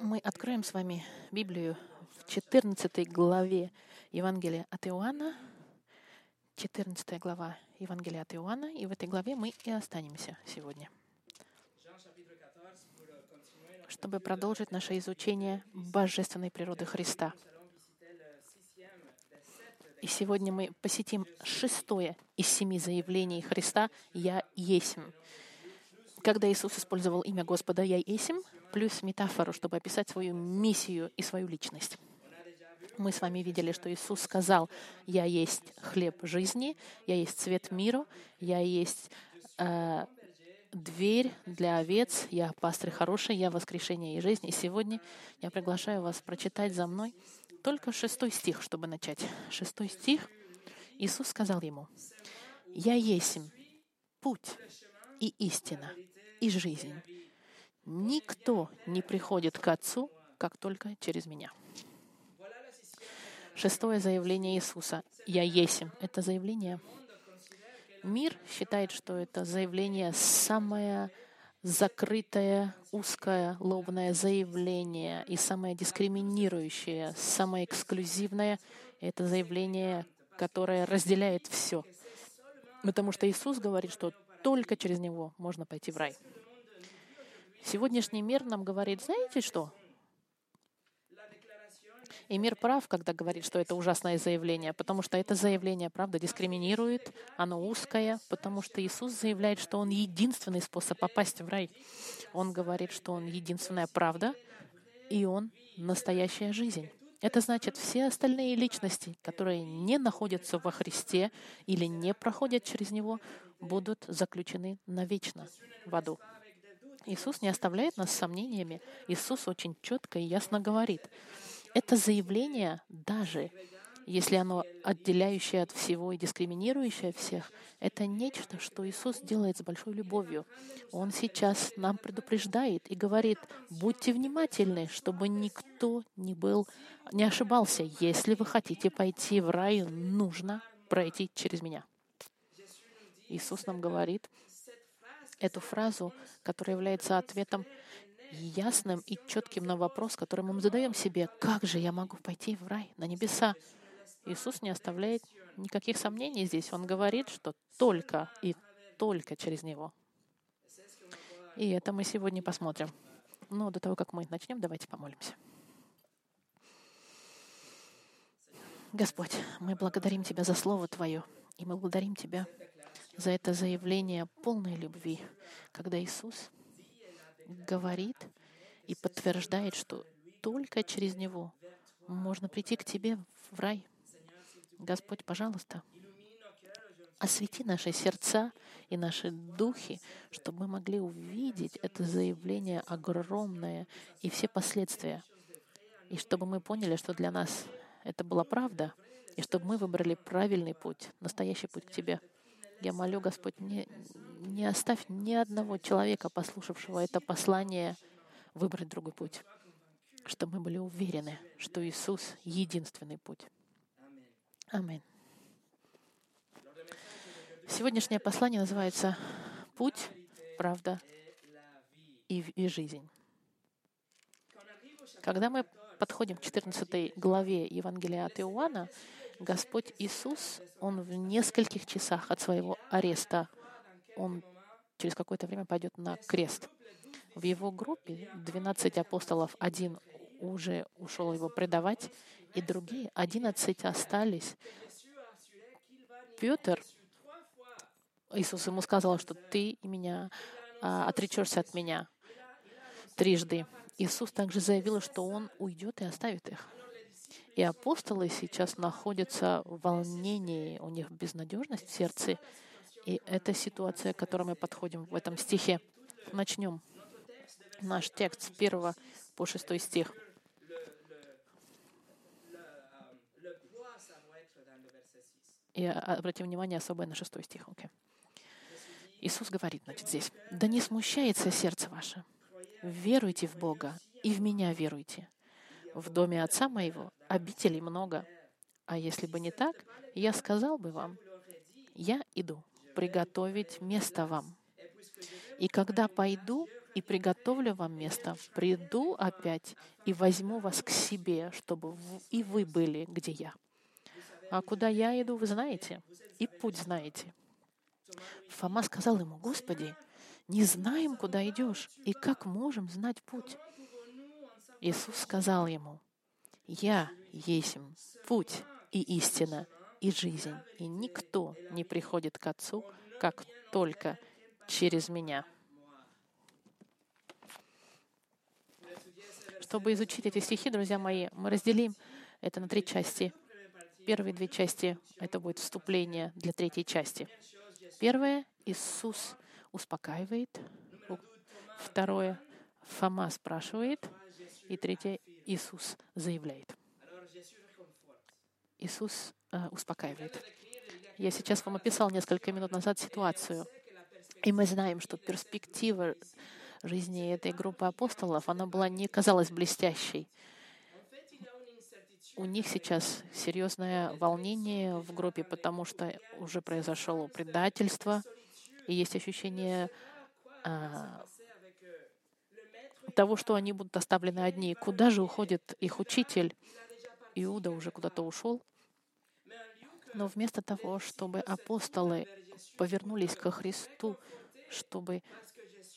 Мы откроем с вами Библию в 14 главе Евангелия от Иоанна, 14 глава Евангелия от Иоанна, и в этой главе мы и останемся сегодня, чтобы продолжить наше изучение божественной природы Христа. И сегодня мы посетим шестое из семи заявлений Христа «Я есмь». Когда Иисус использовал имя Господа «Я есмь», плюс метафору, чтобы описать свою миссию и свою личность. Мы с вами видели, что Иисус сказал, «Я есть хлеб жизни, я есть цвет миру, я есть э, дверь для овец, я пастырь хороший, я воскрешение и жизнь». И сегодня я приглашаю вас прочитать за мной только шестой стих, чтобы начать. Шестой стих. Иисус сказал ему, «Я есть путь и истина и жизнь. Никто не приходит к Отцу, как только через меня. Шестое заявление Иисуса. «Я есим». Это заявление. Мир считает, что это заявление самое закрытое, узкое, лобное заявление и самое дискриминирующее, самое эксклюзивное. Это заявление, которое разделяет все. Потому что Иисус говорит, что только через него можно пойти в рай. Сегодняшний мир нам говорит, знаете что? И мир прав, когда говорит, что это ужасное заявление, потому что это заявление, правда, дискриминирует, оно узкое, потому что Иисус заявляет, что Он единственный способ попасть в рай. Он говорит, что Он единственная правда, и Он настоящая жизнь. Это значит, все остальные личности, которые не находятся во Христе или не проходят через Него, будут заключены навечно в аду. Иисус не оставляет нас сомнениями. Иисус очень четко и ясно говорит. Это заявление, даже если оно отделяющее от всего и дискриминирующее всех, это нечто, что Иисус делает с большой любовью. Он сейчас нам предупреждает и говорит, будьте внимательны, чтобы никто не был, не ошибался. Если вы хотите пойти в рай, нужно пройти через меня. Иисус нам говорит, эту фразу, которая является ответом ясным и четким на вопрос, который мы задаем себе, как же я могу пойти в рай, на небеса? Иисус не оставляет никаких сомнений здесь. Он говорит, что только и только через Него. И это мы сегодня посмотрим. Но до того, как мы начнем, давайте помолимся. Господь, мы благодарим Тебя за Слово Твое, и мы благодарим Тебя за это заявление полной любви, когда Иисус говорит и подтверждает, что только через Него можно прийти к Тебе в рай. Господь, пожалуйста, освети наши сердца и наши духи, чтобы мы могли увидеть это заявление огромное и все последствия. И чтобы мы поняли, что для нас это была правда, и чтобы мы выбрали правильный путь, настоящий путь к Тебе. Я молю, Господь, не, не оставь ни одного человека, послушавшего это послание, выбрать другой путь, чтобы мы были уверены, что Иисус — единственный путь. Аминь. Сегодняшнее послание называется «Путь, правда и, и жизнь». Когда мы подходим к 14 главе Евангелия от Иоанна, Господь Иисус, Он в нескольких часах от своего ареста, Он через какое-то время пойдет на крест. В его группе 12 апостолов, один уже ушел его предавать, и другие 11 остались. Петр, Иисус ему сказал, что ты меня а, отречешься от меня трижды. Иисус также заявил, что он уйдет и оставит их. И апостолы сейчас находятся в волнении, у них безнадежность в сердце. И это ситуация, к которой мы подходим в этом стихе. Начнем наш текст с 1 по 6 стих. И обратим внимание особое на шестой стих. Okay. Иисус говорит, значит, здесь, «Да не смущается сердце ваше. Веруйте в Бога и в Меня веруйте. В доме Отца моего обителей много. А если бы не так, я сказал бы вам, я иду приготовить место вам. И когда пойду и приготовлю вам место. Приду опять и возьму вас к себе, чтобы и вы были, где я. А куда я иду, вы знаете, и путь знаете. Фома сказал ему, Господи, не знаем, куда идешь, и как можем знать путь? Иисус сказал ему, «Я есть путь и истина и жизнь, и никто не приходит к Отцу, как только через Меня». Чтобы изучить эти стихи, друзья мои, мы разделим это на три части. Первые две части — это будет вступление для третьей части. Первое — Иисус успокаивает. Второе — Фома спрашивает. И третье — Иисус заявляет. Иисус э, успокаивает. Я сейчас вам описал несколько минут назад ситуацию. И мы знаем, что перспектива жизни этой группы апостолов, она была не казалась блестящей. У них сейчас серьезное волнение в группе, потому что уже произошло предательство, и есть ощущение а, того, что они будут оставлены одни. Куда же уходит их учитель? Иуда уже куда-то ушел. Но вместо того, чтобы апостолы повернулись ко Христу, чтобы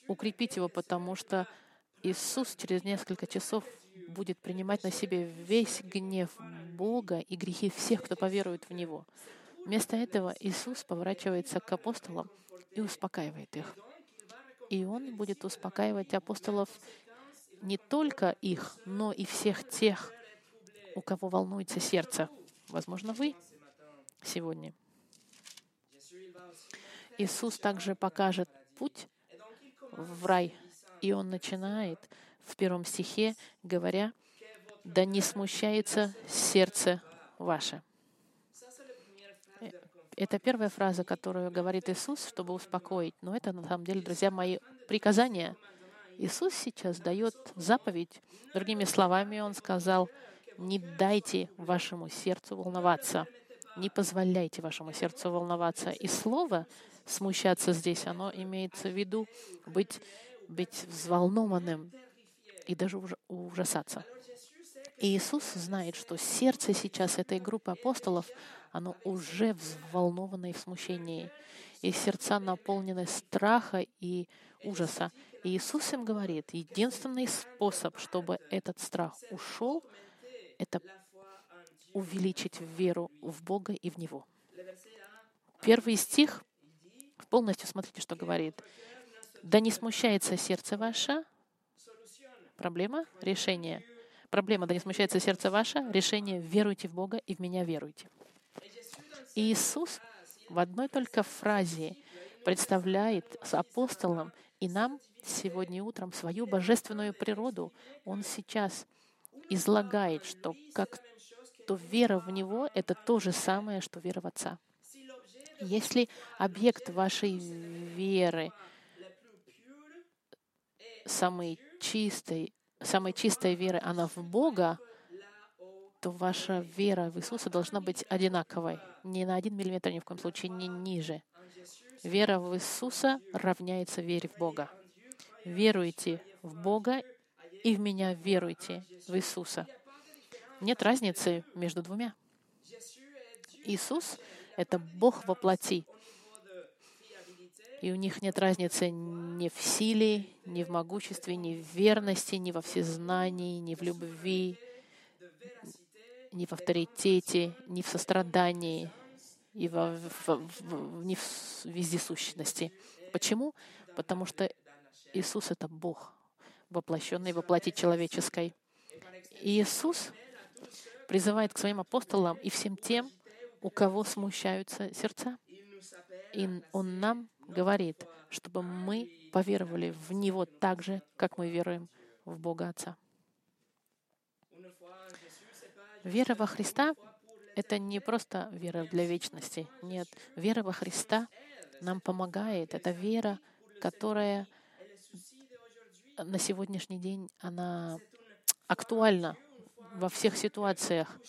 укрепить его, потому что Иисус через несколько часов будет принимать на себе весь гнев Бога и грехи всех, кто поверует в Него. Вместо этого Иисус поворачивается к апостолам и успокаивает их. И Он будет успокаивать апостолов не только их, но и всех тех, у кого волнуется сердце. Возможно, вы сегодня. Иисус также покажет путь в рай. И он начинает в первом стихе, говоря, «Да не смущается сердце ваше». Э, это первая фраза, которую говорит Иисус, чтобы успокоить. Но это, на самом деле, друзья мои, приказания. Иисус сейчас дает заповедь. Другими словами, Он сказал, не дайте вашему сердцу волноваться. Не позволяйте вашему сердцу волноваться. И слово смущаться здесь, оно имеется в виду быть, быть взволнованным и даже ужасаться. И Иисус знает, что сердце сейчас этой группы апостолов, оно уже взволновано и в смущении. И сердца наполнены страха и ужаса. Иисус им говорит, единственный способ, чтобы этот страх ушел, это увеличить веру в Бога и в Него. Первый стих полностью смотрите, что говорит. «Да не смущается сердце ваше». Проблема? Решение. Проблема, да не смущается сердце ваше. Решение, веруйте в Бога и в Меня веруйте. Иисус в одной только фразе представляет с апостолом и нам сегодня утром свою божественную природу. Он сейчас излагает, что как то вера в Него — это то же самое, что вера в Отца. Если объект вашей веры самой чистой, самой чистой веры, она в Бога, то ваша вера в Иисуса должна быть одинаковой. Не на один миллиметр, ни в коем случае, не ниже. Вера в Иисуса равняется вере в Бога. Веруйте в Бога и в меня веруйте в Иисуса. Нет разницы между двумя. Иисус это Бог во плоти. И у них нет разницы ни в силе, ни в могуществе, ни в верности, ни во всезнании, ни в любви, ни в авторитете, ни в сострадании, и во, в, в, ни в вездесущности. Почему? Потому что Иисус — это Бог, воплощенный во плоти человеческой. И Иисус призывает к своим апостолам и всем тем, у кого смущаются сердца. И Он нам говорит, чтобы мы поверовали в Него так же, как мы веруем в Бога Отца. Вера во Христа — это не просто вера для вечности. Нет, вера во Христа нам помогает. Это вера, которая на сегодняшний день она актуальна во всех ситуациях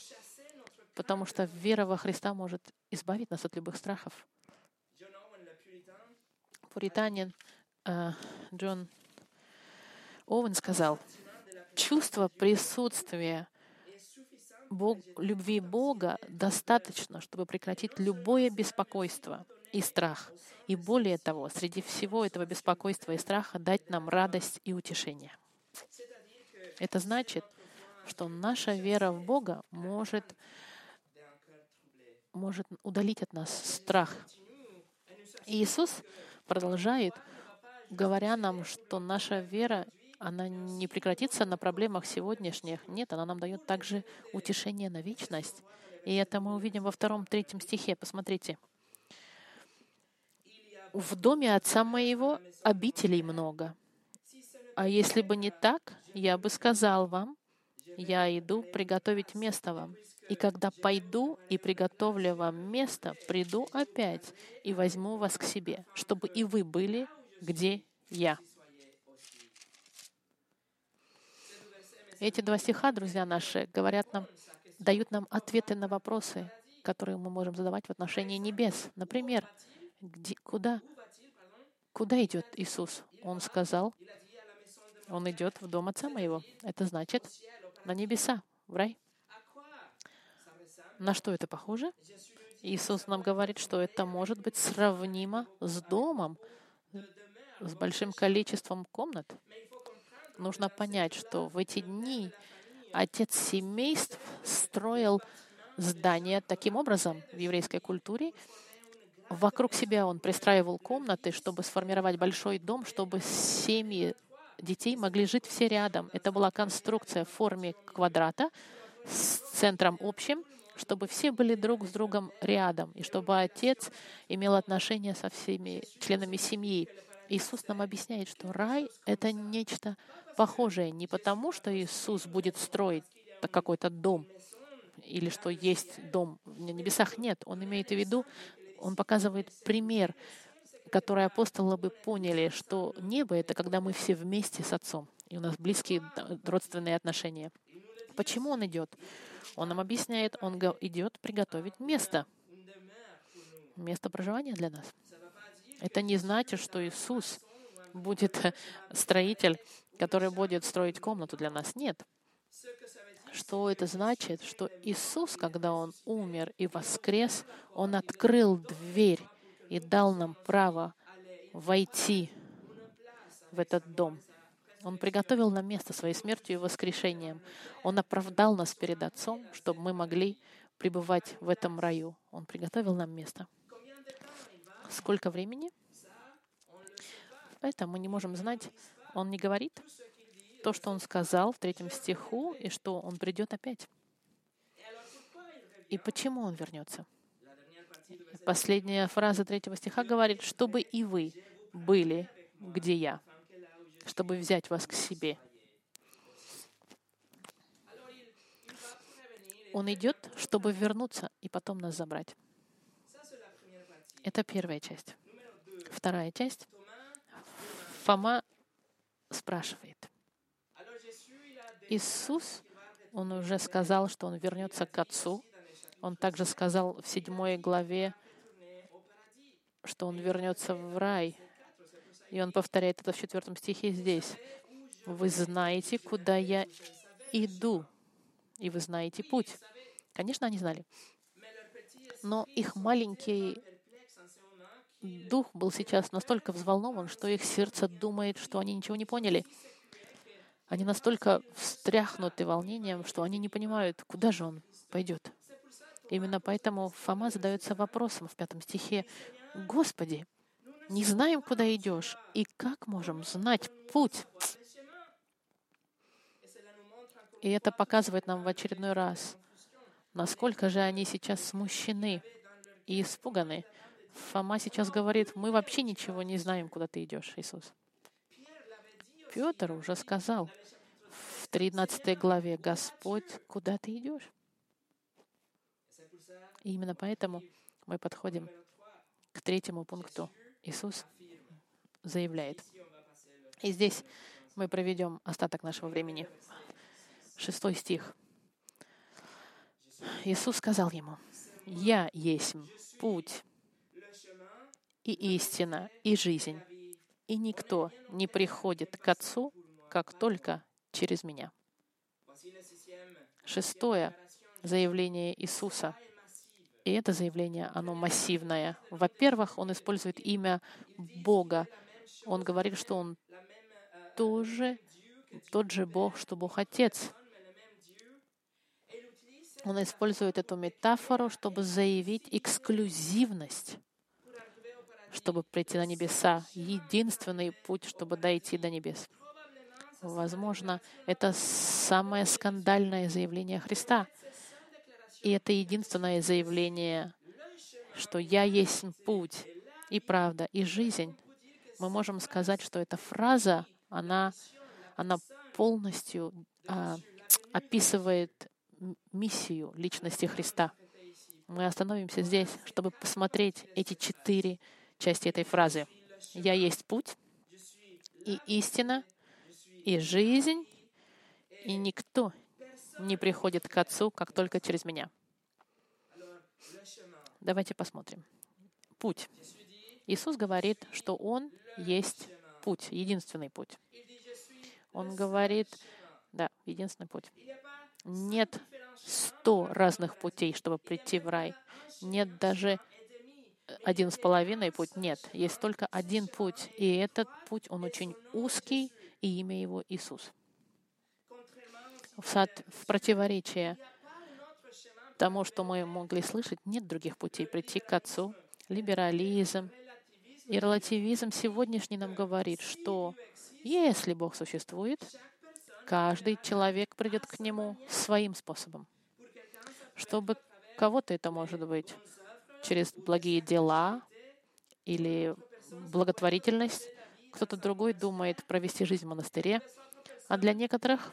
потому что вера во Христа может избавить нас от любых страхов. Пуританин э, Джон Овен сказал, чувство присутствия Бог, любви Бога достаточно, чтобы прекратить любое беспокойство и страх. И более того, среди всего этого беспокойства и страха дать нам радость и утешение. Это значит, что наша вера в Бога может, может удалить от нас страх. И Иисус продолжает, говоря нам, что наша вера она не прекратится на проблемах сегодняшних. Нет, она нам дает также утешение на вечность. И это мы увидим во втором, третьем стихе. Посмотрите. В доме отца моего обителей много. А если бы не так, я бы сказал вам, я иду приготовить место вам. И когда пойду и приготовлю вам место, приду опять и возьму вас к себе, чтобы и вы были, где я. Эти два стиха, друзья наши, говорят нам, дают нам ответы на вопросы, которые мы можем задавать в отношении небес. Например, где, куда, куда идет Иисус? Он сказал, он идет в дом Отца моего. Это значит на небеса, в рай. На что это похоже? Иисус нам говорит, что это может быть сравнимо с домом, с большим количеством комнат нужно понять, что в эти дни отец семейств строил здание таким образом в еврейской культуре. Вокруг себя он пристраивал комнаты, чтобы сформировать большой дом, чтобы семьи детей могли жить все рядом. Это была конструкция в форме квадрата с центром общим, чтобы все были друг с другом рядом, и чтобы отец имел отношения со всеми членами семьи. Иисус нам объясняет, что рай — это нечто похожее не потому, что Иисус будет строить какой-то дом, или что есть дом на небесах. Нет, Он имеет в виду, Он показывает пример, который апостолы бы поняли, что небо — это когда мы все вместе с Отцом, и у нас близкие родственные отношения. Почему Он идет? Он нам объясняет, Он идет приготовить место, место проживания для нас. Это не значит, что Иисус будет строитель, который будет строить комнату для нас. Нет. Что это значит? Что Иисус, когда Он умер и воскрес, Он открыл дверь и дал нам право войти в этот дом. Он приготовил нам место своей смертью и воскрешением. Он оправдал нас перед Отцом, чтобы мы могли пребывать в этом раю. Он приготовил нам место. Сколько времени? Это мы не можем знать. Он не говорит то, что он сказал в третьем стиху, и что он придет опять. И почему он вернется? Последняя фраза третьего стиха говорит, чтобы и вы были, где я, чтобы взять вас к себе. Он идет, чтобы вернуться и потом нас забрать. Это первая часть. Вторая часть. Фома спрашивает. Иисус, он уже сказал, что он вернется к Отцу. Он также сказал в седьмой главе, что он вернется в рай. И он повторяет это в четвертом стихе здесь. Вы знаете, куда я иду, и вы знаете путь. Конечно, они знали. Но их маленький дух был сейчас настолько взволнован, что их сердце думает, что они ничего не поняли. Они настолько встряхнуты волнением, что они не понимают, куда же он пойдет. Именно поэтому Фома задается вопросом в пятом стихе. «Господи, не знаем, куда идешь, и как можем знать путь?» И это показывает нам в очередной раз, насколько же они сейчас смущены и испуганы, Фома сейчас говорит, мы вообще ничего не знаем, куда ты идешь, Иисус. Петр уже сказал в 13 главе, Господь, куда ты идешь? И именно поэтому мы подходим к третьему пункту. Иисус заявляет. И здесь мы проведем остаток нашего времени. Шестой стих. Иисус сказал ему, «Я есть путь, и истина, и жизнь. И никто не приходит к Отцу, как только через меня. Шестое заявление Иисуса. И это заявление, оно массивное. Во-первых, он использует имя Бога. Он говорит, что он тоже тот же Бог, что Бог Отец. Он использует эту метафору, чтобы заявить эксклюзивность, чтобы прийти на небеса. Единственный путь, чтобы дойти до небес. Возможно, это самое скандальное заявление Христа. И это единственное заявление, что «Я есть путь и правда и жизнь». Мы можем сказать, что эта фраза, она, она полностью а, описывает миссию личности Христа. Мы остановимся здесь, чтобы посмотреть эти четыре части этой фразы. «Я есть путь и истина, и жизнь, и никто не приходит к Отцу, как только через меня». Давайте посмотрим. Путь. Иисус говорит, что Он есть путь, единственный путь. Он говорит, да, единственный путь. Нет сто разных путей, чтобы прийти в рай. Нет даже один с половиной путь. Нет, есть только один путь. И этот путь, он очень узкий, и имя его Иисус. В, сад, в противоречие тому, что мы могли слышать, нет других путей прийти к Отцу. Либерализм и релативизм сегодняшний нам говорит, что если Бог существует, каждый человек придет к Нему своим способом. Чтобы кого-то это может быть через благие дела или благотворительность, кто-то другой думает провести жизнь в монастыре, а для некоторых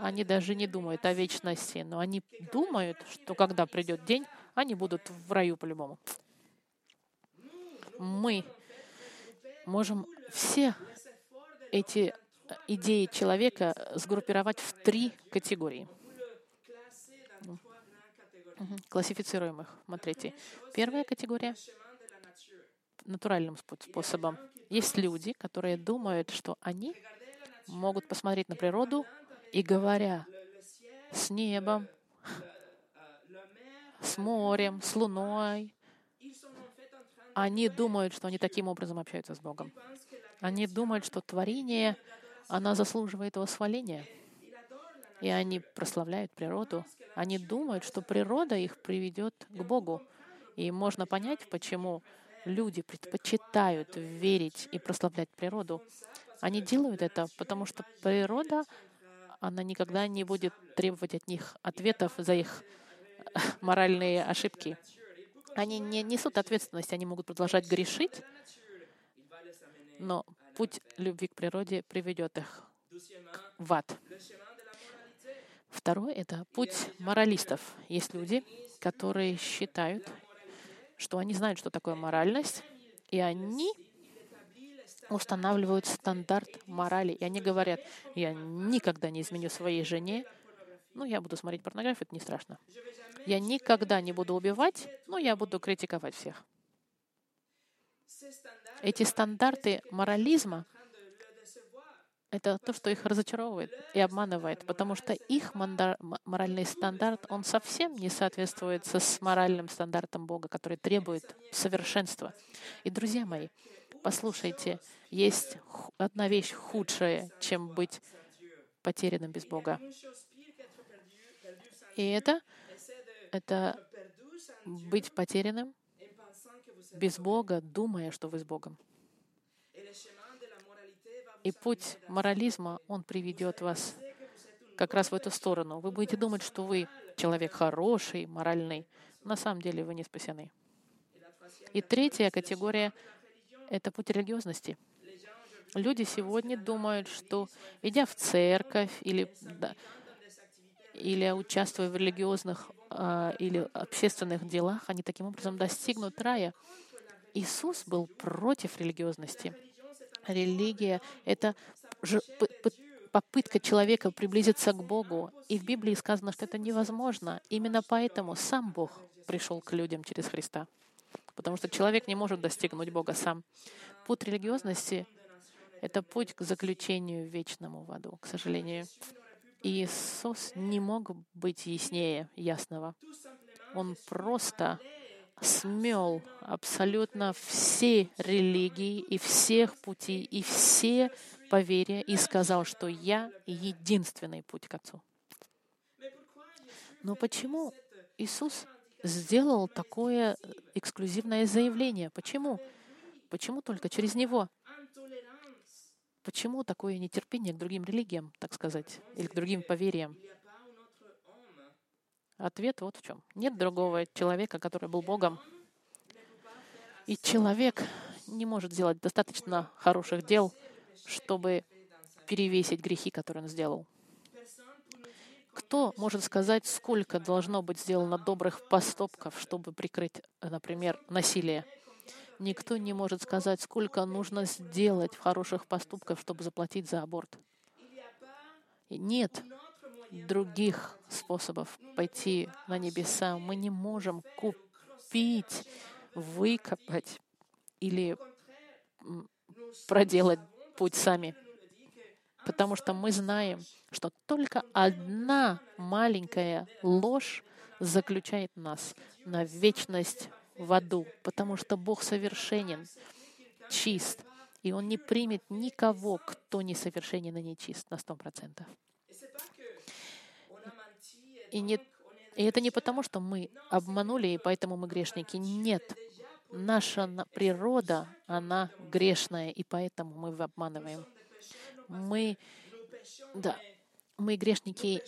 они даже не думают о вечности, но они думают, что когда придет день, они будут в раю по-любому. Мы можем все эти идеи человека сгруппировать в три категории. Классифицируем их. Смотрите. Первая категория — натуральным способом. Есть люди, которые думают, что они могут посмотреть на природу и говоря с небом, с морем, с луной, они думают, что они таким образом общаются с Богом. Они думают, что творение, она заслуживает восхваления. И они прославляют природу. Они думают, что природа их приведет к Богу. И можно понять, почему люди предпочитают верить и прославлять природу. Они делают это, потому что природа она никогда не будет требовать от них ответов за их моральные ошибки. Они не несут ответственность, они могут продолжать грешить, но путь любви к природе приведет их в ад. Второе — это путь моралистов. Есть люди, которые считают, что они знают, что такое моральность, и они устанавливают стандарт морали. И они говорят, я никогда не изменю своей жене, ну, я буду смотреть порнографию, это не страшно. Я никогда не буду убивать, но я буду критиковать всех. Эти стандарты морализма — это то, что их разочаровывает и обманывает, потому что их моральный стандарт, он совсем не соответствует с моральным стандартом Бога, который требует совершенства. И, друзья мои, послушайте, есть одна вещь худшая, чем быть потерянным без Бога. И это, это быть потерянным без Бога, думая, что вы с Богом. И путь морализма, он приведет вас как раз в эту сторону. Вы будете думать, что вы человек хороший, моральный. На самом деле вы не спасены. И третья категория — это путь религиозности — Люди сегодня думают, что идя в церковь или, да, или участвуя в религиозных э, или общественных делах, они таким образом достигнут рая. Иисус был против религиозности. Религия — это попытка человека приблизиться к Богу. И в Библии сказано, что это невозможно. Именно поэтому сам Бог пришел к людям через Христа. Потому что человек не может достигнуть Бога сам. Путь религиозности Это путь к заключению вечному в аду, к сожалению. Иисус не мог быть яснее ясного. Он просто смел абсолютно все религии и всех путей и все поверья и сказал, что я единственный путь к Отцу. Но почему Иисус сделал такое эксклюзивное заявление? Почему? Почему только через Него? Почему такое нетерпение к другим религиям, так сказать, или к другим поверьям? Ответ вот в чем. Нет другого человека, который был Богом. И человек не может сделать достаточно хороших дел, чтобы перевесить грехи, которые он сделал. Кто может сказать, сколько должно быть сделано добрых поступков, чтобы прикрыть, например, насилие? Никто не может сказать, сколько нужно сделать хороших поступков, чтобы заплатить за аборт. Нет других способов пойти на небеса. Мы не можем купить, выкопать или проделать путь сами. Потому что мы знаем, что только одна маленькая ложь заключает нас на вечность в аду, потому что Бог совершенен, чист, и Он не примет никого, кто несовершенен и нечист на сто процентов. И, не, и это не потому, что мы обманули, и поэтому мы грешники. Нет. Наша природа, она грешная, и поэтому мы обманываем. Мы, да, мы грешники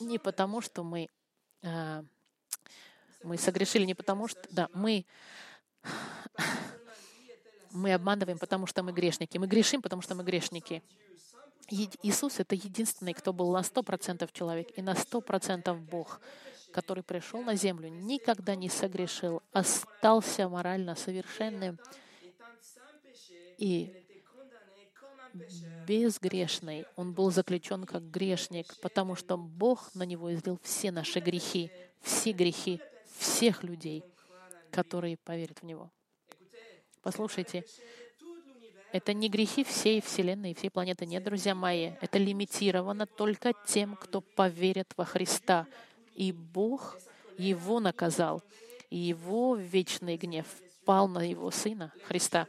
не потому, что мы а, мы согрешили не потому, что... Да, мы... Мы обманываем, потому что мы грешники. Мы грешим, потому что мы грешники. Иисус — это единственный, кто был на сто процентов человек и на сто процентов Бог, который пришел на землю, никогда не согрешил, остался морально совершенным и безгрешный. Он был заключен как грешник, потому что Бог на него излил все наши грехи, все грехи всех людей, которые поверят в Него. Послушайте, это не грехи всей Вселенной, всей планеты. Нет, друзья мои, это лимитировано только тем, кто поверит во Христа. И Бог его наказал, и его вечный гнев пал на его Сына Христа.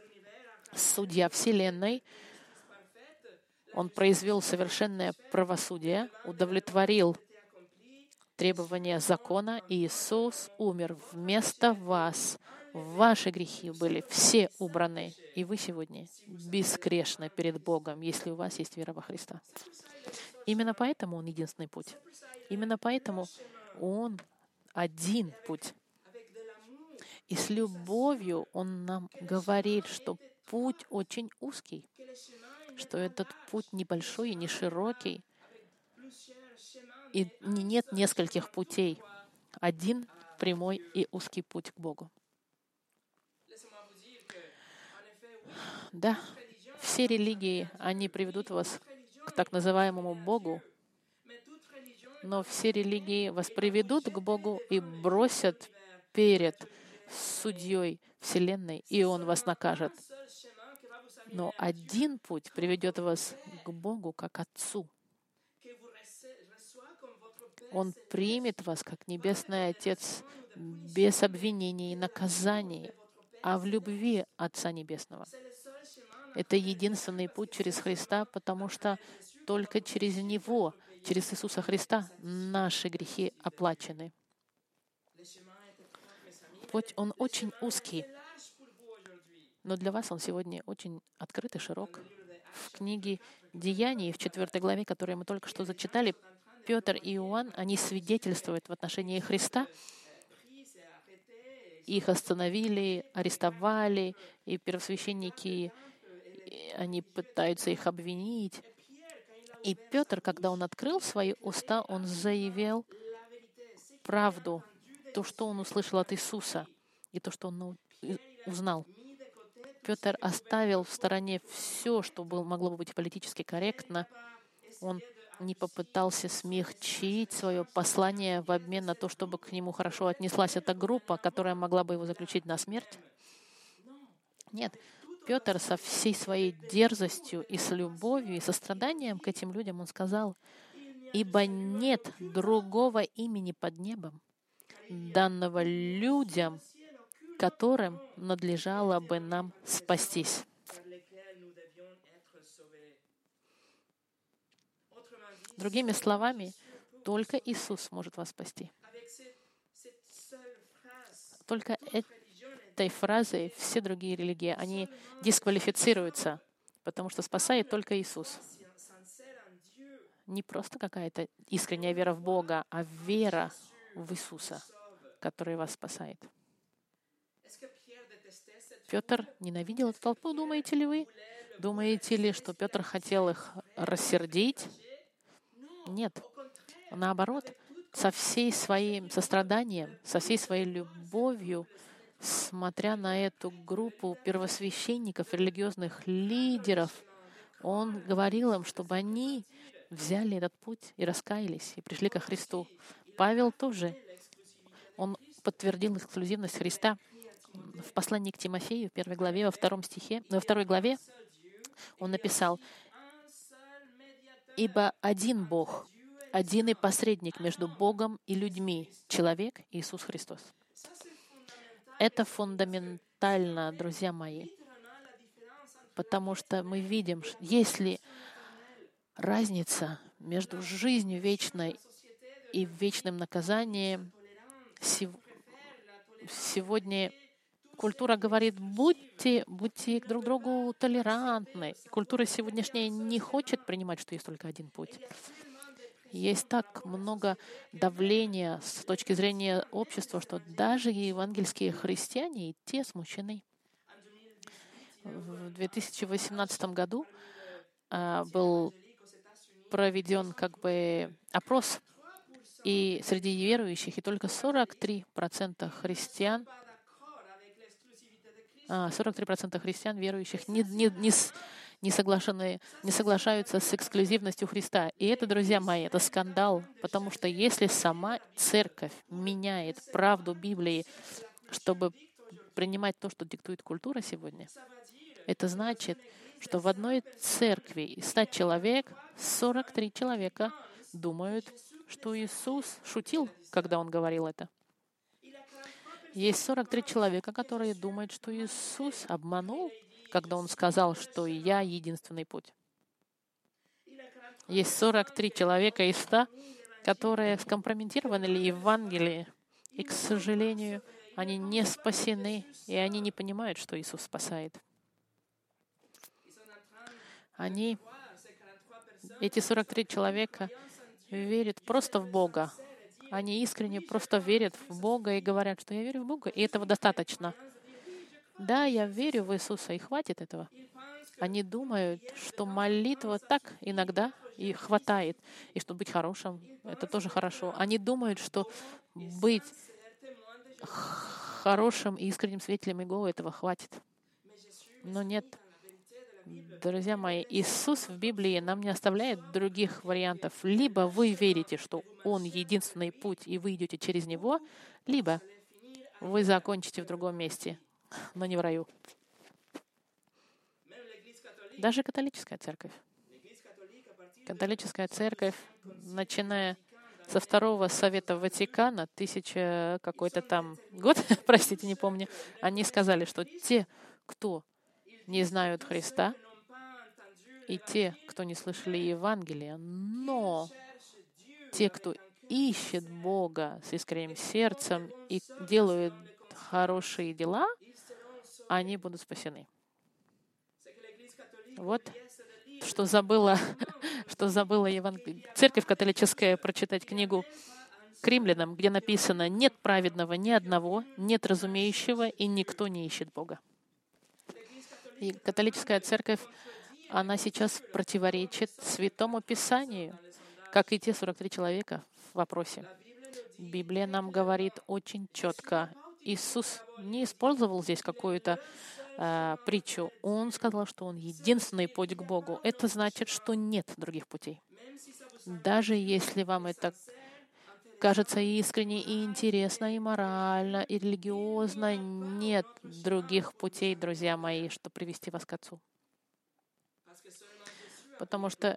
Судья Вселенной, он произвел совершенное правосудие, удовлетворил требования закона, Иисус умер вместо вас. Ваши грехи были все убраны, и вы сегодня бескрешны перед Богом, если у вас есть вера во Христа. Именно поэтому Он единственный путь. Именно поэтому Он один путь. И с любовью Он нам говорит, что путь очень узкий, что этот путь небольшой и не широкий, и нет нескольких путей. Один прямой и узкий путь к Богу. Да, все религии, они приведут вас к так называемому Богу, но все религии вас приведут к Богу и бросят перед судьей Вселенной, и Он вас накажет. Но один путь приведет вас к Богу как Отцу. Он примет вас как Небесный Отец без обвинений и наказаний, а в любви Отца Небесного. Это единственный путь через Христа, потому что только через Него, через Иисуса Христа, наши грехи оплачены. Путь, он очень узкий, но для вас он сегодня очень открыт и широк. В книге Деяний, в четвертой главе, которую мы только что зачитали, Петр и Иоанн, они свидетельствуют в отношении Христа. Их остановили, арестовали, и первосвященники, они пытаются их обвинить. И Петр, когда он открыл свои уста, он заявил правду, то, что он услышал от Иисуса, и то, что он узнал. Петр оставил в стороне все, что было, могло бы быть политически корректно. Он не попытался смягчить свое послание в обмен на то, чтобы к нему хорошо отнеслась эта группа, которая могла бы его заключить на смерть? Нет. Петр со всей своей дерзостью и с любовью и состраданием к этим людям, он сказал, «Ибо нет другого имени под небом, данного людям, которым надлежало бы нам спастись». Другими словами, только Иисус может вас спасти. Только этой фразой все другие религии, они дисквалифицируются, потому что спасает только Иисус. Не просто какая-то искренняя вера в Бога, а вера в Иисуса, который вас спасает. Петр ненавидел эту толпу, думаете ли вы? Думаете ли, что Петр хотел их рассердить? Нет. Наоборот, со всей своим состраданием, со всей своей любовью, смотря на эту группу первосвященников, религиозных лидеров, он говорил им, чтобы они взяли этот путь и раскаялись, и пришли ко Христу. Павел тоже, он подтвердил эксклюзивность Христа в послании к Тимофею, в первой главе, во втором стихе, во второй главе он написал, «Ибо один Бог, один и посредник между Богом и людьми, человек Иисус Христос». Это фундаментально, друзья мои, потому что мы видим, если разница между жизнью вечной и вечным наказанием сегодня культура говорит, будьте, будьте друг другу толерантны. Культура сегодняшняя не хочет принимать, что есть только один путь. Есть так много давления с точки зрения общества, что даже евангельские христиане и те смущены. В 2018 году а, был проведен как бы опрос, и среди верующих, и только 43% христиан 43% а, христиан, верующих, не, не, не, не, соглашены, не соглашаются с эксклюзивностью Христа. И это, друзья мои, это скандал, потому что если сама церковь меняет правду Библии, чтобы принимать то, что диктует культура сегодня, это значит, что в одной церкви стать человек, 43 человека думают, что Иисус шутил, когда Он говорил это. Есть 43 человека, которые думают, что Иисус обманул, когда Он сказал, что «Я единственный путь». Есть 43 человека из 100, которые скомпрометированы ли Евангелие, и, к сожалению, они не спасены, и они не понимают, что Иисус спасает. Они, эти 43 человека, верят просто в Бога, они искренне просто верят в Бога и говорят, что я верю в Бога, и этого достаточно. Да, я верю в Иисуса, и хватит этого. Они думают, что молитва так иногда и хватает, и что быть хорошим — это тоже хорошо. Они думают, что быть хорошим и искренним свидетелем Иеговы этого хватит. Но нет. Друзья мои, Иисус в Библии нам не оставляет других вариантов. Либо вы верите, что Он единственный путь, и вы идете через Него, либо вы закончите в другом месте, но не в раю. Даже католическая церковь. Католическая церковь, начиная со второго совета Ватикана, тысяча какой-то там год, простите, не помню, они сказали, что те, кто не знают Христа, и те, кто не слышали Евангелия, но те, кто ищет Бога с искренним сердцем и делают хорошие дела, они будут спасены. Вот что забыла, что забыла Евангелие. Церковь католическая прочитать книгу к римлянам, где написано «Нет праведного ни одного, нет разумеющего, и никто не ищет Бога». И католическая церковь, она сейчас противоречит Святому Писанию, как и те 43 человека в вопросе. Библия нам говорит очень четко. Иисус не использовал здесь какую-то э, притчу. Он сказал, что Он единственный путь к Богу. Это значит, что нет других путей. Даже если вам это кажется искренне и интересно, и морально, и религиозно. Нет других путей, друзья мои, чтобы привести вас к Отцу. Потому что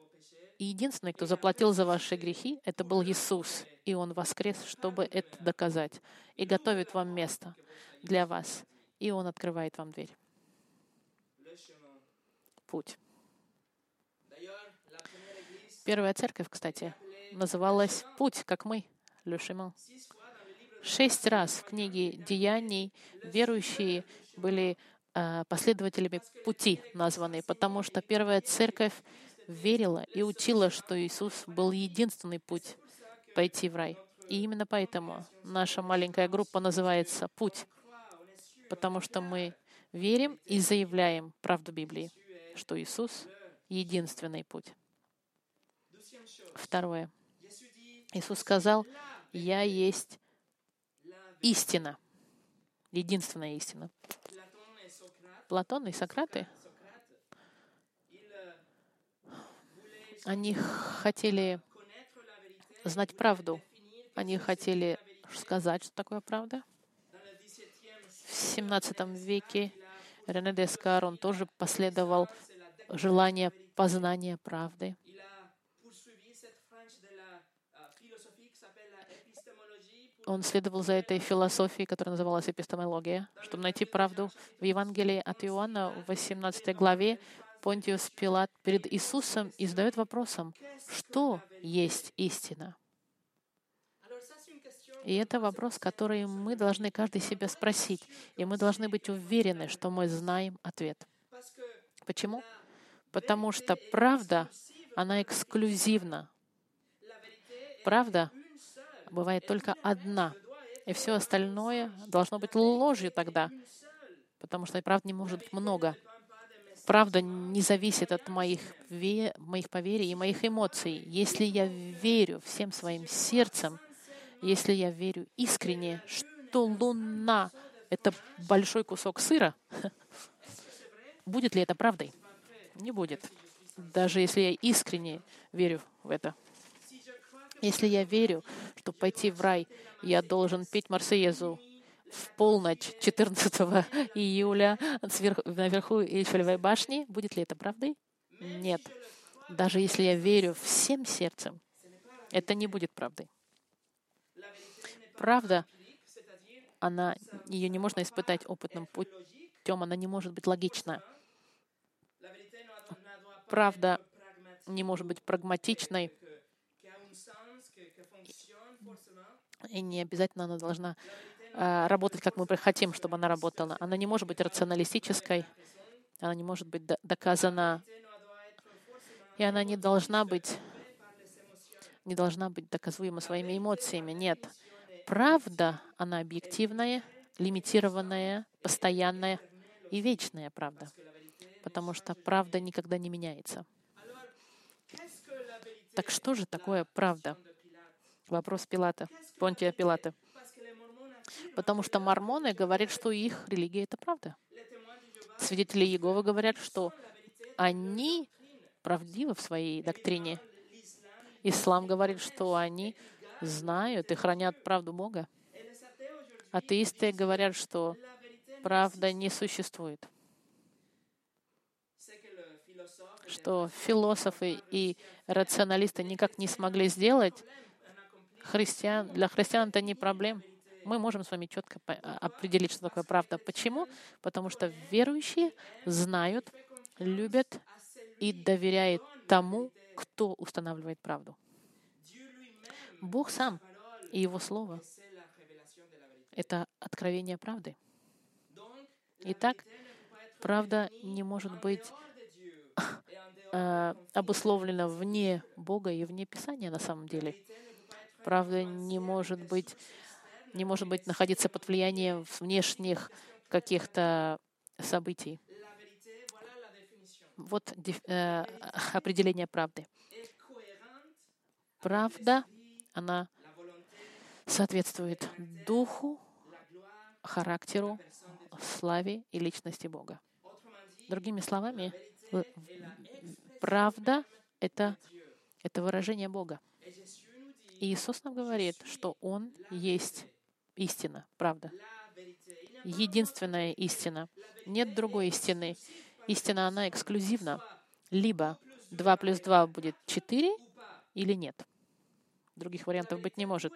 единственный, кто заплатил за ваши грехи, это был Иисус. И Он воскрес, чтобы это доказать. И готовит вам место для вас. И Он открывает вам дверь. Путь. Первая церковь, кстати, называлась «Путь, как мы», Chemin. Шесть раз в книге Деяний верующие были э, последователями пути названы, потому что первая церковь верила и учила, что Иисус был единственный путь пойти в рай. И именно поэтому наша маленькая группа называется «Путь», потому что мы верим и заявляем правду Библии, что Иисус — единственный путь. Второе. Иисус сказал, «Я есть истина, единственная истина». Платон и Сократы, они хотели знать правду. Они хотели сказать, что такое правда. В XVII веке Рене Дескар, он тоже последовал желание познания правды. он следовал за этой философией, которая называлась эпистемология, чтобы найти правду. В Евангелии от Иоанна в 18 главе Понтиус Пилат перед Иисусом и задает вопросом, что есть истина? И это вопрос, который мы должны каждый себя спросить. И мы должны быть уверены, что мы знаем ответ. Почему? Потому что правда, она эксклюзивна. Правда бывает только одна. И все остальное должно быть ложью тогда, потому что правда не может быть много. Правда не зависит от моих, ве... моих поверий и моих эмоций. Если я верю всем своим сердцем, если я верю искренне, что Луна — это большой кусок сыра, будет ли это правдой? Не будет. Даже если я искренне верю в это. Если я верю, что пойти в рай, я должен петь Марсеезу в полночь 14 июля сверху, наверху Эйфелевой башни, будет ли это правдой? Нет. Даже если я верю всем сердцем, это не будет правдой. Правда, она, ее не можно испытать опытным путем, она не может быть логична. Правда не может быть прагматичной, И не обязательно она должна работать, как мы хотим, чтобы она работала. Она не может быть рационалистической, она не может быть доказана, и она не должна быть не должна быть доказуема своими эмоциями. Нет. Правда, она объективная, лимитированная, постоянная и вечная правда. Потому что правда никогда не меняется. Так что же такое правда? Вопрос Пилата, Понтия Пилата. Потому что мормоны говорят, что их религия — это правда. Свидетели Иеговы говорят, что они правдивы в своей доктрине. Ислам говорит, что они знают и хранят правду Бога. Атеисты говорят, что правда не существует. Что философы и рационалисты никак не смогли сделать, христиан, для христиан это не проблема. Мы можем с вами четко а, определить, что такое правда. Почему? Потому что верующие знают, любят и доверяют тому, кто устанавливает правду. Бог сам и Его Слово — это откровение правды. Итак, правда не может быть э, обусловлена вне Бога и вне Писания на самом деле. Правда не может быть, не может быть находиться под влиянием внешних каких-то событий. Вот э, определение правды. Правда, она соответствует духу, характеру, славе и личности Бога. Другими словами, правда — это, это выражение Бога. И Иисус нам говорит, что Он есть истина, правда. Единственная истина. Нет другой истины. Истина, она эксклюзивна. Либо 2 плюс 2 будет 4 или нет. Других вариантов быть не может.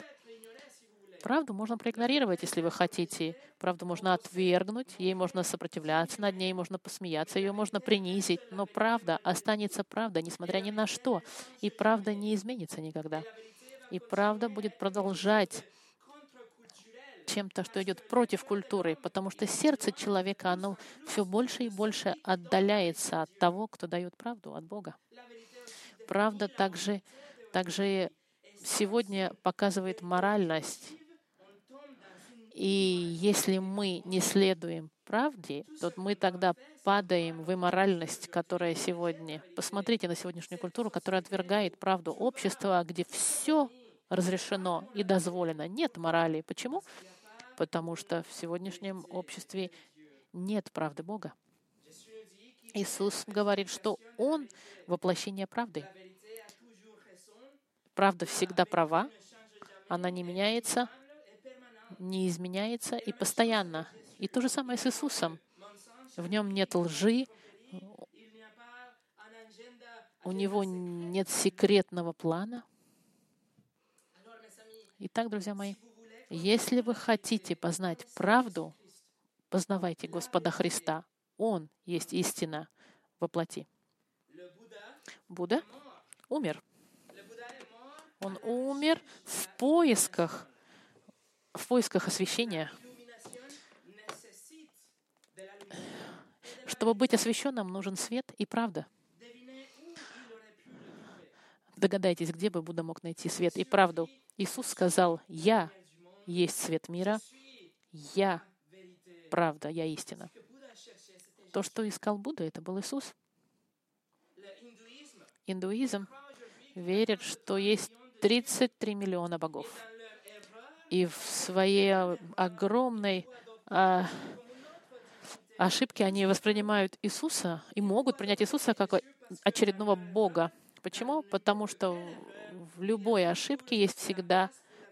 Правду можно проигнорировать, если вы хотите. Правду можно отвергнуть, ей можно сопротивляться, над ней можно посмеяться, ее можно принизить. Но правда останется правда, несмотря ни на что. И правда не изменится никогда. И правда будет продолжать чем-то, что идет против культуры, потому что сердце человека, оно все больше и больше отдаляется от того, кто дает правду, от Бога. Правда также, также сегодня показывает моральность. И если мы не следуем правде, то мы тогда падаем в имморальность, которая сегодня... Посмотрите на сегодняшнюю культуру, которая отвергает правду общества, где все разрешено и дозволено. Нет морали. Почему? Потому что в сегодняшнем обществе нет правды Бога. Иисус говорит, что Он — воплощение правды. Правда всегда права, она не меняется, не изменяется и постоянно. И то же самое с Иисусом. В нем нет лжи, у него нет секретного плана. Итак, друзья мои, если вы хотите познать правду, познавайте Господа Христа. Он есть истина во плоти. Будда умер. Он умер в поисках, в поисках освящения. Чтобы быть освященным, нужен свет и правда. Догадайтесь, где бы Будда мог найти свет и правду. Иисус сказал, «Я есть свет мира. Я правда, я истина. То, что искал Будда, это был Иисус. Индуизм верит, что есть 33 миллиона богов. И в своей огромной а, ошибке они воспринимают Иисуса и могут принять Иисуса как очередного Бога. Почему? Потому что в любой ошибке есть всегда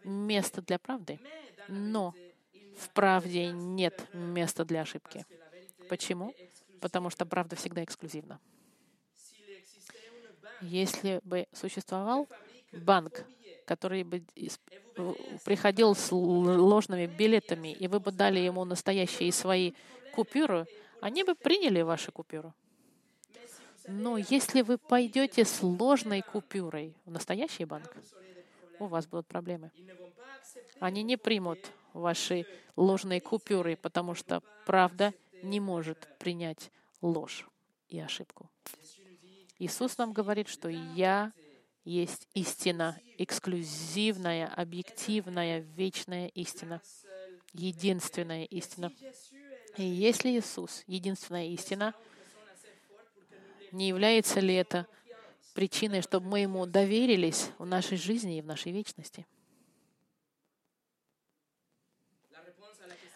место для правды, но в правде нет места для ошибки. Почему? Потому что правда всегда эксклюзивна. Если бы существовал банк, который бы приходил с ложными билетами, и вы бы дали ему настоящие свои купюры, они бы приняли ваши купюры. Но если вы пойдете с ложной купюрой в настоящий банк, у вас будут проблемы. Они не примут ваши ложные купюры, потому что правда не может принять ложь и ошибку. Иисус нам говорит, что «Я есть истина, эксклюзивная, объективная, вечная истина, единственная истина». И если Иисус — единственная истина, не является ли это причиной, чтобы мы Ему доверились в нашей жизни и в нашей вечности.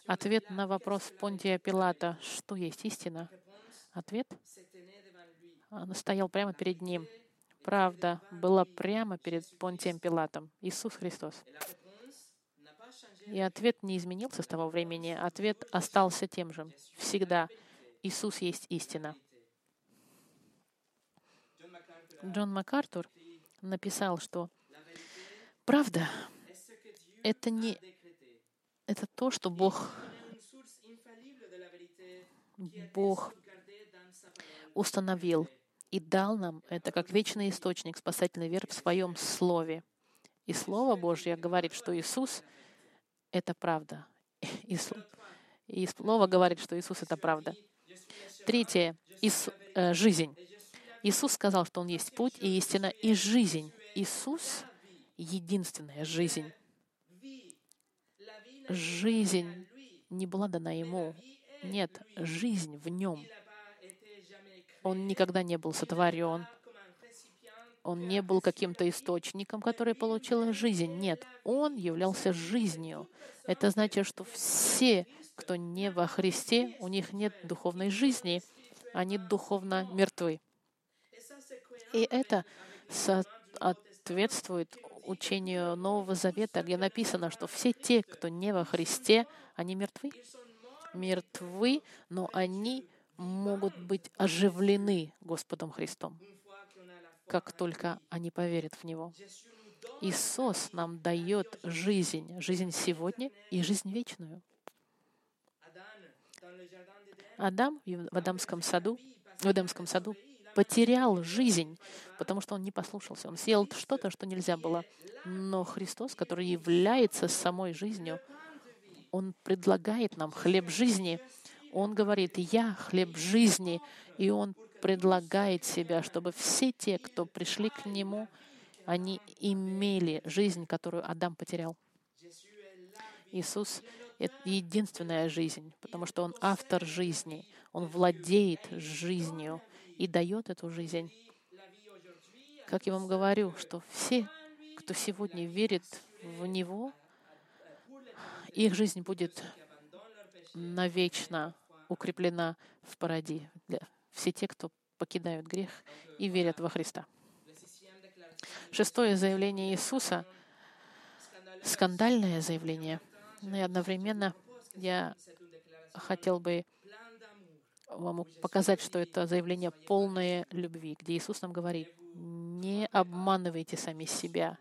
Ответ на вопрос Понтия Пилата, что есть истина? Ответ он стоял прямо перед ним. Правда была прямо перед Понтием Пилатом. Иисус Христос. И ответ не изменился с того времени. Ответ остался тем же. Всегда. Иисус есть истина. Джон МакАртур написал, что правда — это не это то, что Бог, Бог установил и дал нам это как вечный источник спасательной веры в своем Слове. И Слово Божье говорит, что Иисус — это правда. И Слово говорит, что Иисус — это правда. Третье — жизнь. Иисус сказал, что Он есть путь и истина и жизнь. Иисус — единственная жизнь. Жизнь не была дана Ему. Нет, жизнь в Нем. Он никогда не был сотворен. Он не был каким-то источником, который получил жизнь. Нет, Он являлся жизнью. Это значит, что все, кто не во Христе, у них нет духовной жизни, они духовно мертвы. И это соответствует учению Нового Завета, где написано, что все те, кто не во Христе, они мертвы. Мертвы, но они могут быть оживлены Господом Христом, как только они поверят в Него. Иисус нам дает жизнь, жизнь сегодня и жизнь вечную. Адам в Адамском саду, в Адамском саду потерял жизнь, потому что он не послушался. Он съел что-то, что нельзя было. Но Христос, который является самой жизнью, Он предлагает нам хлеб жизни. Он говорит, «Я хлеб жизни», и Он предлагает себя, чтобы все те, кто пришли к Нему, они имели жизнь, которую Адам потерял. Иисус — это единственная жизнь, потому что Он автор жизни, Он владеет жизнью и дает эту жизнь. Как я вам говорю, что все, кто сегодня верит в Него, их жизнь будет навечно укреплена в паради. Для все те, кто покидают грех и верят во Христа. Шестое заявление Иисуса — скандальное заявление. Но и одновременно я хотел бы вам показать, что это заявление полное любви, где Иисус нам говорит, не обманывайте сами себя.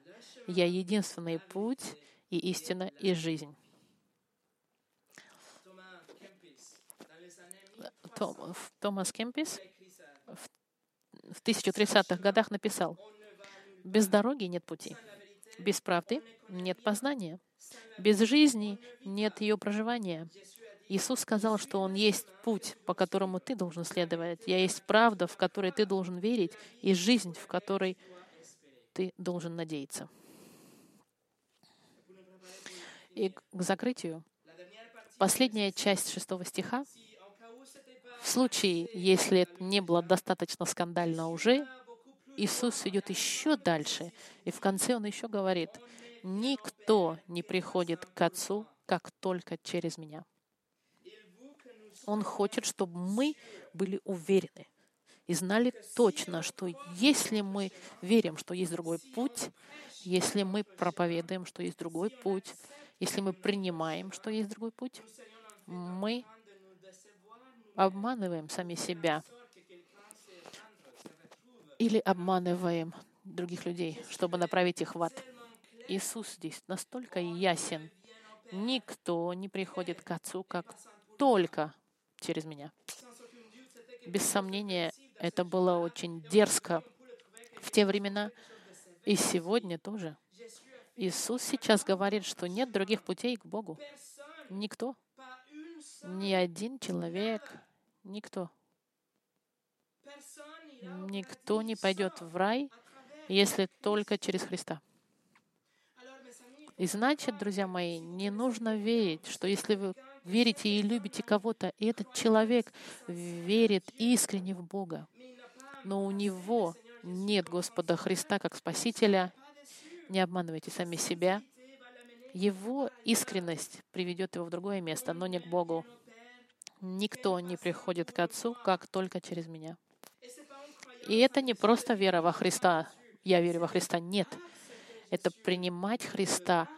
Я единственный путь и истина и жизнь. Томас Кемпис в 1030-х годах написал, «Без дороги нет пути, без правды нет познания, без жизни нет ее проживания, Иисус сказал, что Он есть путь, по которому ты должен следовать. Я есть правда, в которой ты должен верить, и жизнь, в которой ты должен надеяться. И к закрытию. Последняя часть шестого стиха. В случае, если это не было достаточно скандально уже, Иисус идет еще дальше. И в конце Он еще говорит, «Никто не приходит к Отцу, как только через Меня». Он хочет, чтобы мы были уверены и знали точно, что если мы верим, что есть другой путь, если мы проповедуем, что есть другой путь, если мы принимаем, что есть другой путь, мы обманываем сами себя или обманываем других людей, чтобы направить их в ад. Иисус здесь настолько ясен. Никто не приходит к Отцу, как только через меня. Без сомнения, это было очень дерзко в те времена и сегодня тоже. Иисус сейчас говорит, что нет других путей к Богу. Никто. Ни один человек. Никто. Никто не пойдет в рай, если только через Христа. И значит, друзья мои, не нужно верить, что если вы верите и любите кого-то, и этот человек верит искренне в Бога, но у него нет Господа Христа как Спасителя, не обманывайте сами себя. Его искренность приведет его в другое место, но не к Богу. Никто не приходит к Отцу, как только через меня. И это не просто вера во Христа. Я верю во Христа. Нет. Это принимать Христа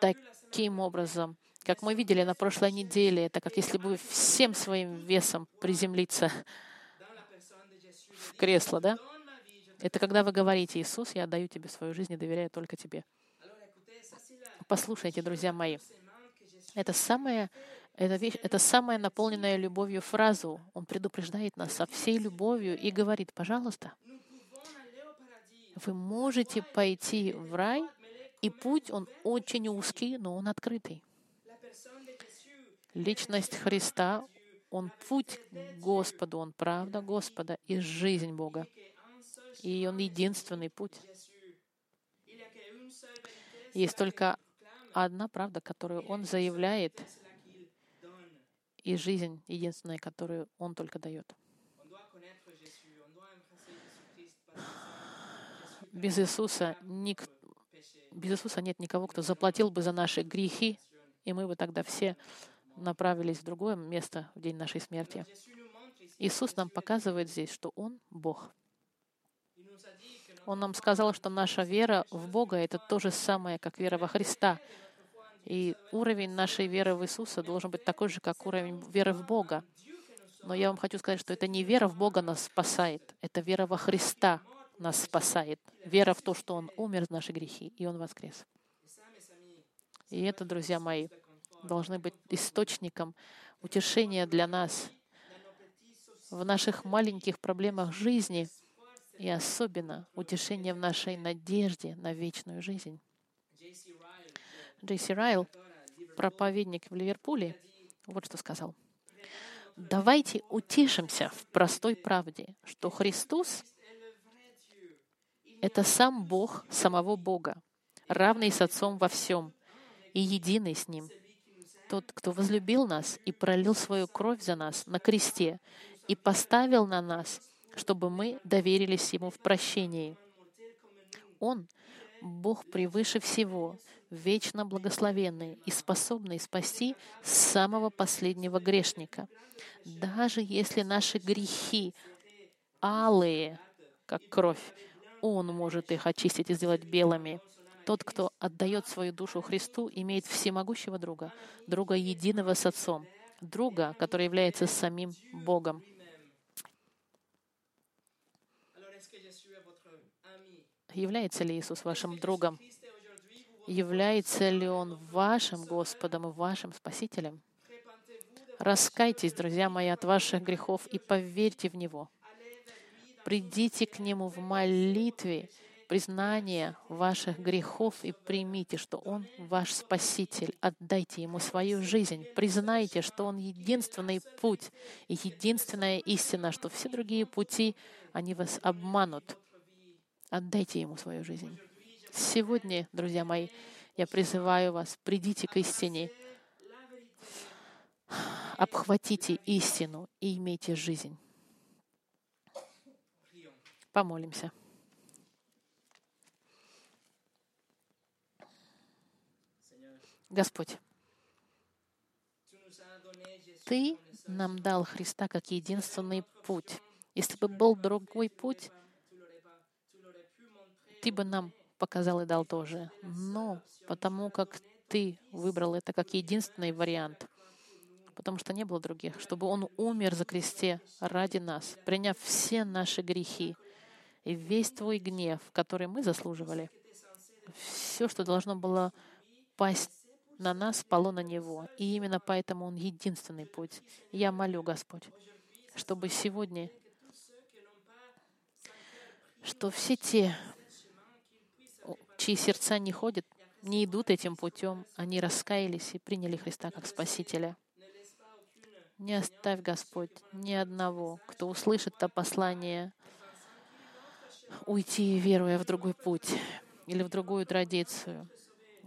таким образом, как мы видели на прошлой неделе, это как если бы всем своим весом приземлиться в кресло, да? Это когда вы говорите, Иисус, я отдаю тебе свою жизнь и доверяю только тебе. Послушайте, друзья мои, это самая, это, вещь, это самая наполненная любовью фразу. Он предупреждает нас со всей любовью и говорит, пожалуйста, вы можете пойти в рай, и путь, он очень узкий, но он открытый. Личность Христа, Он путь к Господу, Он правда Господа и жизнь Бога. И Он единственный путь. Есть только одна правда, которую Он заявляет, и жизнь единственная, которую Он только дает. Без Иисуса, ник... без Иисуса нет никого, кто заплатил бы за наши грехи, и мы бы тогда все направились в другое место в день нашей смерти. Иисус нам показывает здесь, что Он Бог. Он нам сказал, что наша вера в Бога — это то же самое, как вера во Христа. И уровень нашей веры в Иисуса должен быть такой же, как уровень веры в Бога. Но я вам хочу сказать, что это не вера в Бога нас спасает, это вера во Христа нас спасает. Вера в то, что Он умер за наши грехи, и Он воскрес. И это, друзья мои, должны быть источником утешения для нас в наших маленьких проблемах жизни и особенно утешение в нашей надежде на вечную жизнь. Джейси Райл, проповедник в Ливерпуле, вот что сказал. Давайте утешимся в простой правде, что Христос — это сам Бог самого Бога, равный с Отцом во всем и единый с Ним. Тот, кто возлюбил нас и пролил свою кровь за нас на кресте и поставил на нас, чтобы мы доверились Ему в прощении. Он — Бог превыше всего, вечно благословенный и способный спасти самого последнего грешника. Даже если наши грехи алые, как кровь, Он может их очистить и сделать белыми. Тот, кто отдает свою душу Христу, имеет всемогущего друга, друга единого с Отцом, друга, который является самим Богом. Является ли Иисус вашим другом? Является ли Он вашим Господом и вашим Спасителем? Раскайтесь, друзья мои, от ваших грехов и поверьте в Него. Придите к Нему в молитве, признание ваших грехов и примите, что Он ваш Спаситель. Отдайте Ему свою жизнь. Признайте, что Он единственный путь и единственная истина, что все другие пути, они вас обманут. Отдайте Ему свою жизнь. Сегодня, друзья мои, я призываю вас, придите к истине, обхватите истину и имейте жизнь. Помолимся. Господь, Ты нам дал Христа как единственный путь. Если бы был другой путь, Ты бы нам показал и дал тоже. Но потому как ты выбрал это как единственный вариант, потому что не было других, чтобы Он умер за кресте ради нас, приняв все наши грехи и весь Твой гнев, который мы заслуживали. Все, что должно было пасть на нас, пало на Него. И именно поэтому Он единственный путь. Я молю, Господь, чтобы сегодня, что все те, чьи сердца не ходят, не идут этим путем, они раскаялись и приняли Христа как Спасителя. Не оставь, Господь, ни одного, кто услышит это послание, уйти, веруя в другой путь или в другую традицию,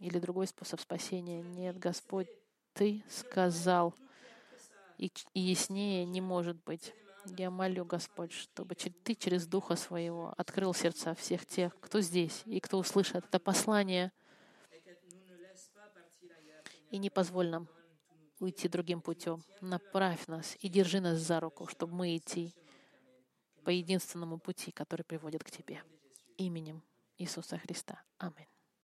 или другой способ спасения. Нет, Господь, Ты сказал, и, яснее не может быть. Я молю, Господь, чтобы Ты через Духа Своего открыл сердца всех тех, кто здесь и кто услышит это послание, и не позволь нам уйти другим путем. Направь нас и держи нас за руку, чтобы мы идти по единственному пути, который приводит к Тебе. Именем Иисуса Христа. Аминь.